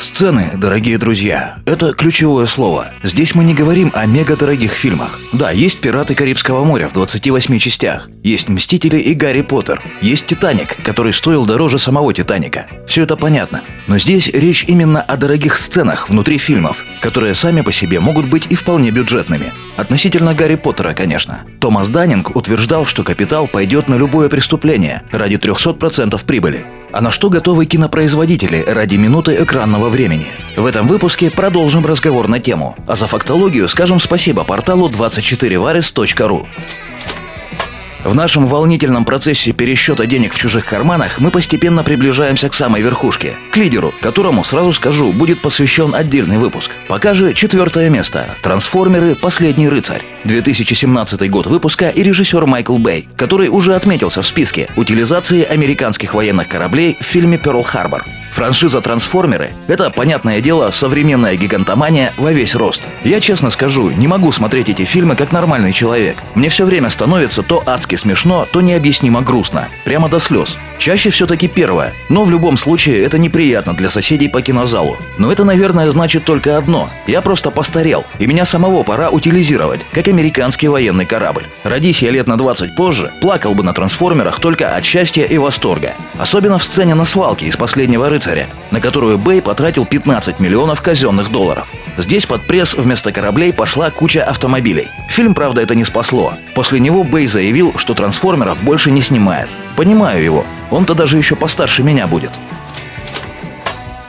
Сцены, дорогие друзья, это ключевое слово. Здесь мы не говорим о мега-дорогих фильмах. Да, есть «Пираты Карибского моря» в 28 частях, есть «Мстители» и «Гарри Поттер», есть «Титаник», который стоил дороже самого «Титаника». Все это понятно. Но здесь речь именно о дорогих сценах внутри фильмов, которые сами по себе могут быть и вполне бюджетными. Относительно Гарри Поттера, конечно. Томас Даннинг утверждал, что капитал пойдет на любое преступление ради 300% прибыли. А на что готовы кинопроизводители ради минуты экранного времени? В этом выпуске продолжим разговор на тему. А за фактологию скажем спасибо порталу 24varis.ru. В нашем волнительном процессе пересчета денег в чужих карманах мы постепенно приближаемся к самой верхушке, к лидеру, которому, сразу скажу, будет посвящен отдельный выпуск. Пока же четвертое место. Трансформеры «Последний рыцарь». 2017 год выпуска и режиссер Майкл Бэй, который уже отметился в списке утилизации американских военных кораблей в фильме «Перл Харбор». Франшиза «Трансформеры» — это, понятное дело, современная гигантомания во весь рост. Я честно скажу, не могу смотреть эти фильмы как нормальный человек. Мне все время становится то адски смешно, то необъяснимо грустно. Прямо до слез. Чаще все-таки первое. Но в любом случае это неприятно для соседей по кинозалу. Но это, наверное, значит только одно. Я просто постарел, и меня самого пора утилизировать, как американский военный корабль. Родись я лет на 20 позже, плакал бы на трансформерах только от счастья и восторга. Особенно в сцене на свалке из «Последнего рыцаря», на которую Бэй потратил 15 миллионов казенных долларов. Здесь под пресс вместо кораблей пошла куча автомобилей. Фильм, правда, это не спасло. После него Бэй заявил, что трансформеров больше не снимает. Понимаю его. Он-то даже еще постарше меня будет.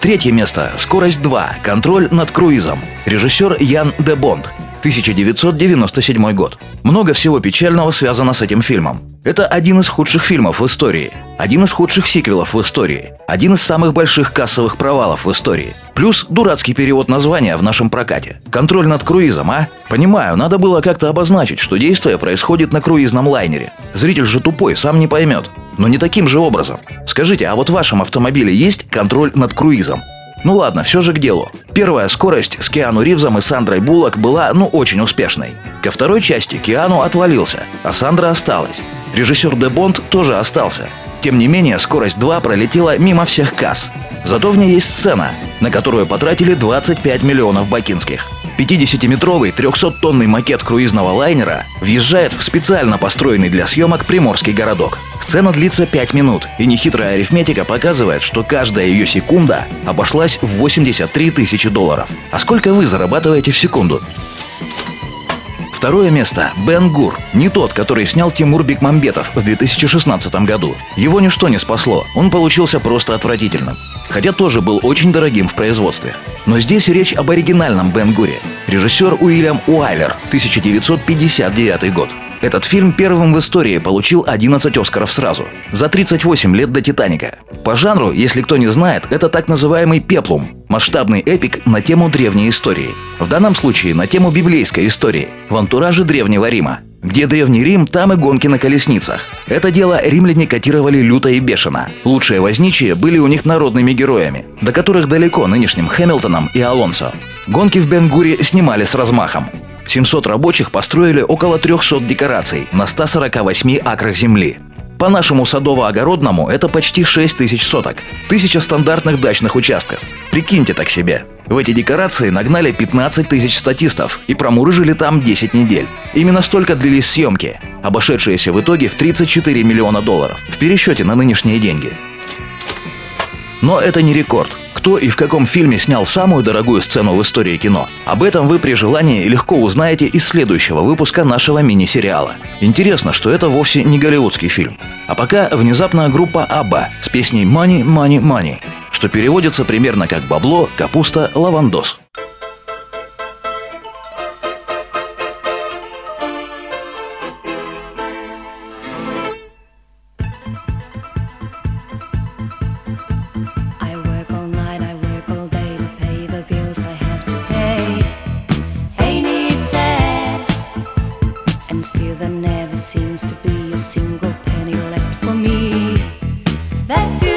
Третье место. Скорость 2. Контроль над круизом. Режиссер Ян де Бонд. 1997 год. Много всего печального связано с этим фильмом. Это один из худших фильмов в истории, один из худших сиквелов в истории, один из самых больших кассовых провалов в истории. Плюс дурацкий перевод названия в нашем прокате. Контроль над круизом, а? Понимаю, надо было как-то обозначить, что действие происходит на круизном лайнере. Зритель же тупой, сам не поймет. Но не таким же образом. Скажите, а вот в вашем автомобиле есть контроль над круизом? Ну ладно, все же к делу. Первая скорость с Киану Ривзом и Сандрой Буллок была, ну, очень успешной. Ко второй части Киану отвалился, а Сандра осталась. Режиссер Де Бонд тоже остался. Тем не менее, скорость 2 пролетела мимо всех касс. Зато в ней есть сцена, на которую потратили 25 миллионов бакинских. 50-метровый 300-тонный макет круизного лайнера въезжает в специально построенный для съемок приморский городок. Сцена длится 5 минут, и нехитрая арифметика показывает, что каждая ее секунда обошлась в 83 тысячи долларов. А сколько вы зарабатываете в секунду? Второе место – Бен Гур. Не тот, который снял Тимур Бекмамбетов в 2016 году. Его ничто не спасло, он получился просто отвратительным. Хотя тоже был очень дорогим в производстве. Но здесь речь об оригинальном Бен Гуре. Режиссер Уильям Уайлер, 1959 год. Этот фильм первым в истории получил 11 Оскаров сразу, за 38 лет до «Титаника». По жанру, если кто не знает, это так называемый «пеплум» – масштабный эпик на тему древней истории. В данном случае на тему библейской истории, в антураже Древнего Рима. Где Древний Рим, там и гонки на колесницах. Это дело римляне котировали люто и бешено. Лучшие возничие были у них народными героями, до которых далеко нынешним Хэмилтоном и Алонсо. Гонки в Бенгуре снимали с размахом. 700 рабочих построили около 300 декораций на 148 акрах земли. По нашему садово-огородному это почти 6 тысяч соток, тысяча стандартных дачных участков. Прикиньте так себе. В эти декорации нагнали 15 тысяч статистов и промурыжили там 10 недель. Именно столько длились съемки, обошедшиеся в итоге в 34 миллиона долларов в пересчете на нынешние деньги. Но это не рекорд. Кто и в каком фильме снял самую дорогую сцену в истории кино? Об этом вы при желании легко узнаете из следующего выпуска нашего мини-сериала. Интересно, что это вовсе не голливудский фильм. А пока внезапно группа Абба с песней «Money, money, money», что переводится примерно как «бабло, капуста, лавандос». That's